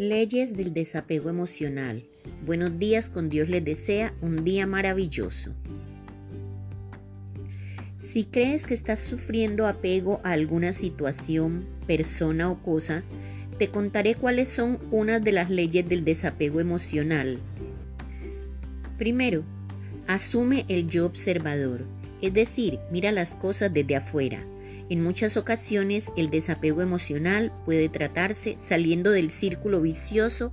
Leyes del desapego emocional. Buenos días, con Dios les desea un día maravilloso. Si crees que estás sufriendo apego a alguna situación, persona o cosa, te contaré cuáles son unas de las leyes del desapego emocional. Primero, asume el yo observador, es decir, mira las cosas desde afuera en muchas ocasiones el desapego emocional puede tratarse saliendo del círculo vicioso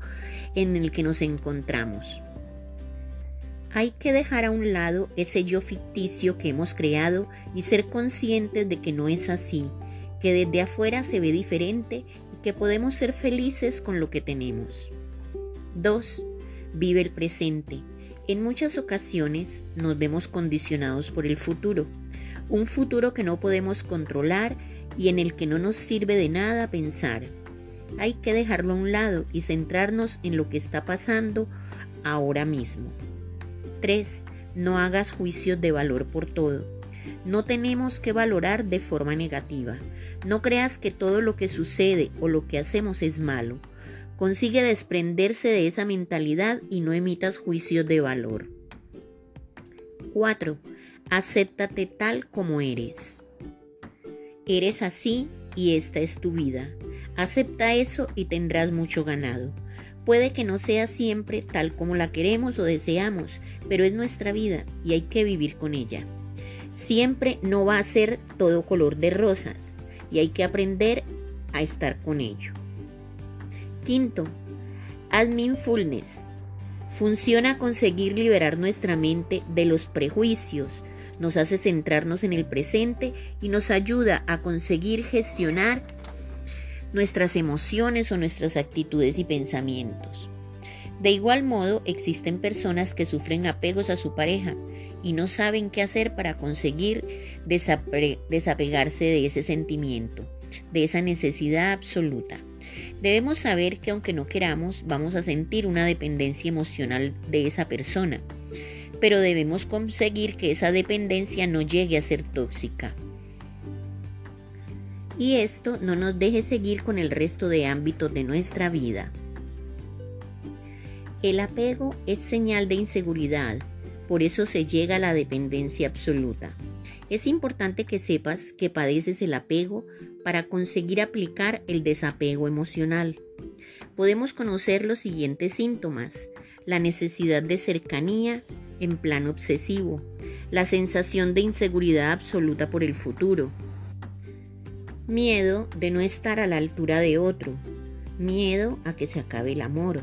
en el que nos encontramos. Hay que dejar a un lado ese yo ficticio que hemos creado y ser conscientes de que no es así, que desde afuera se ve diferente y que podemos ser felices con lo que tenemos. 2. Vive el presente. En muchas ocasiones nos vemos condicionados por el futuro un futuro que no podemos controlar y en el que no nos sirve de nada pensar. Hay que dejarlo a un lado y centrarnos en lo que está pasando ahora mismo. 3. No hagas juicios de valor por todo. No tenemos que valorar de forma negativa. No creas que todo lo que sucede o lo que hacemos es malo. Consigue desprenderse de esa mentalidad y no emitas juicios de valor. 4. Acéptate tal como eres. Eres así y esta es tu vida. Acepta eso y tendrás mucho ganado. Puede que no sea siempre tal como la queremos o deseamos, pero es nuestra vida y hay que vivir con ella. Siempre no va a ser todo color de rosas y hay que aprender a estar con ello. Quinto, haz mindfulness. Funciona conseguir liberar nuestra mente de los prejuicios, nos hace centrarnos en el presente y nos ayuda a conseguir gestionar nuestras emociones o nuestras actitudes y pensamientos. De igual modo, existen personas que sufren apegos a su pareja y no saben qué hacer para conseguir desapegarse de ese sentimiento, de esa necesidad absoluta. Debemos saber que aunque no queramos, vamos a sentir una dependencia emocional de esa persona pero debemos conseguir que esa dependencia no llegue a ser tóxica. Y esto no nos deje seguir con el resto de ámbitos de nuestra vida. El apego es señal de inseguridad, por eso se llega a la dependencia absoluta. Es importante que sepas que padeces el apego para conseguir aplicar el desapego emocional. Podemos conocer los siguientes síntomas. La necesidad de cercanía, en plan obsesivo, la sensación de inseguridad absoluta por el futuro, miedo de no estar a la altura de otro, miedo a que se acabe el amor,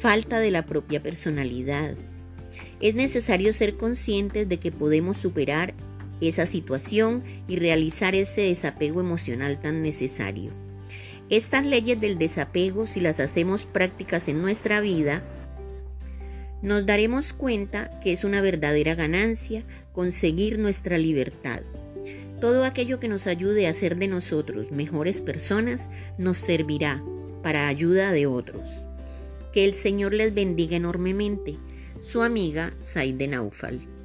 falta de la propia personalidad. Es necesario ser conscientes de que podemos superar esa situación y realizar ese desapego emocional tan necesario. Estas leyes del desapego, si las hacemos prácticas en nuestra vida, nos daremos cuenta que es una verdadera ganancia conseguir nuestra libertad. Todo aquello que nos ayude a ser de nosotros mejores personas nos servirá para ayuda de otros. Que el Señor les bendiga enormemente. Su amiga Saide Naufal.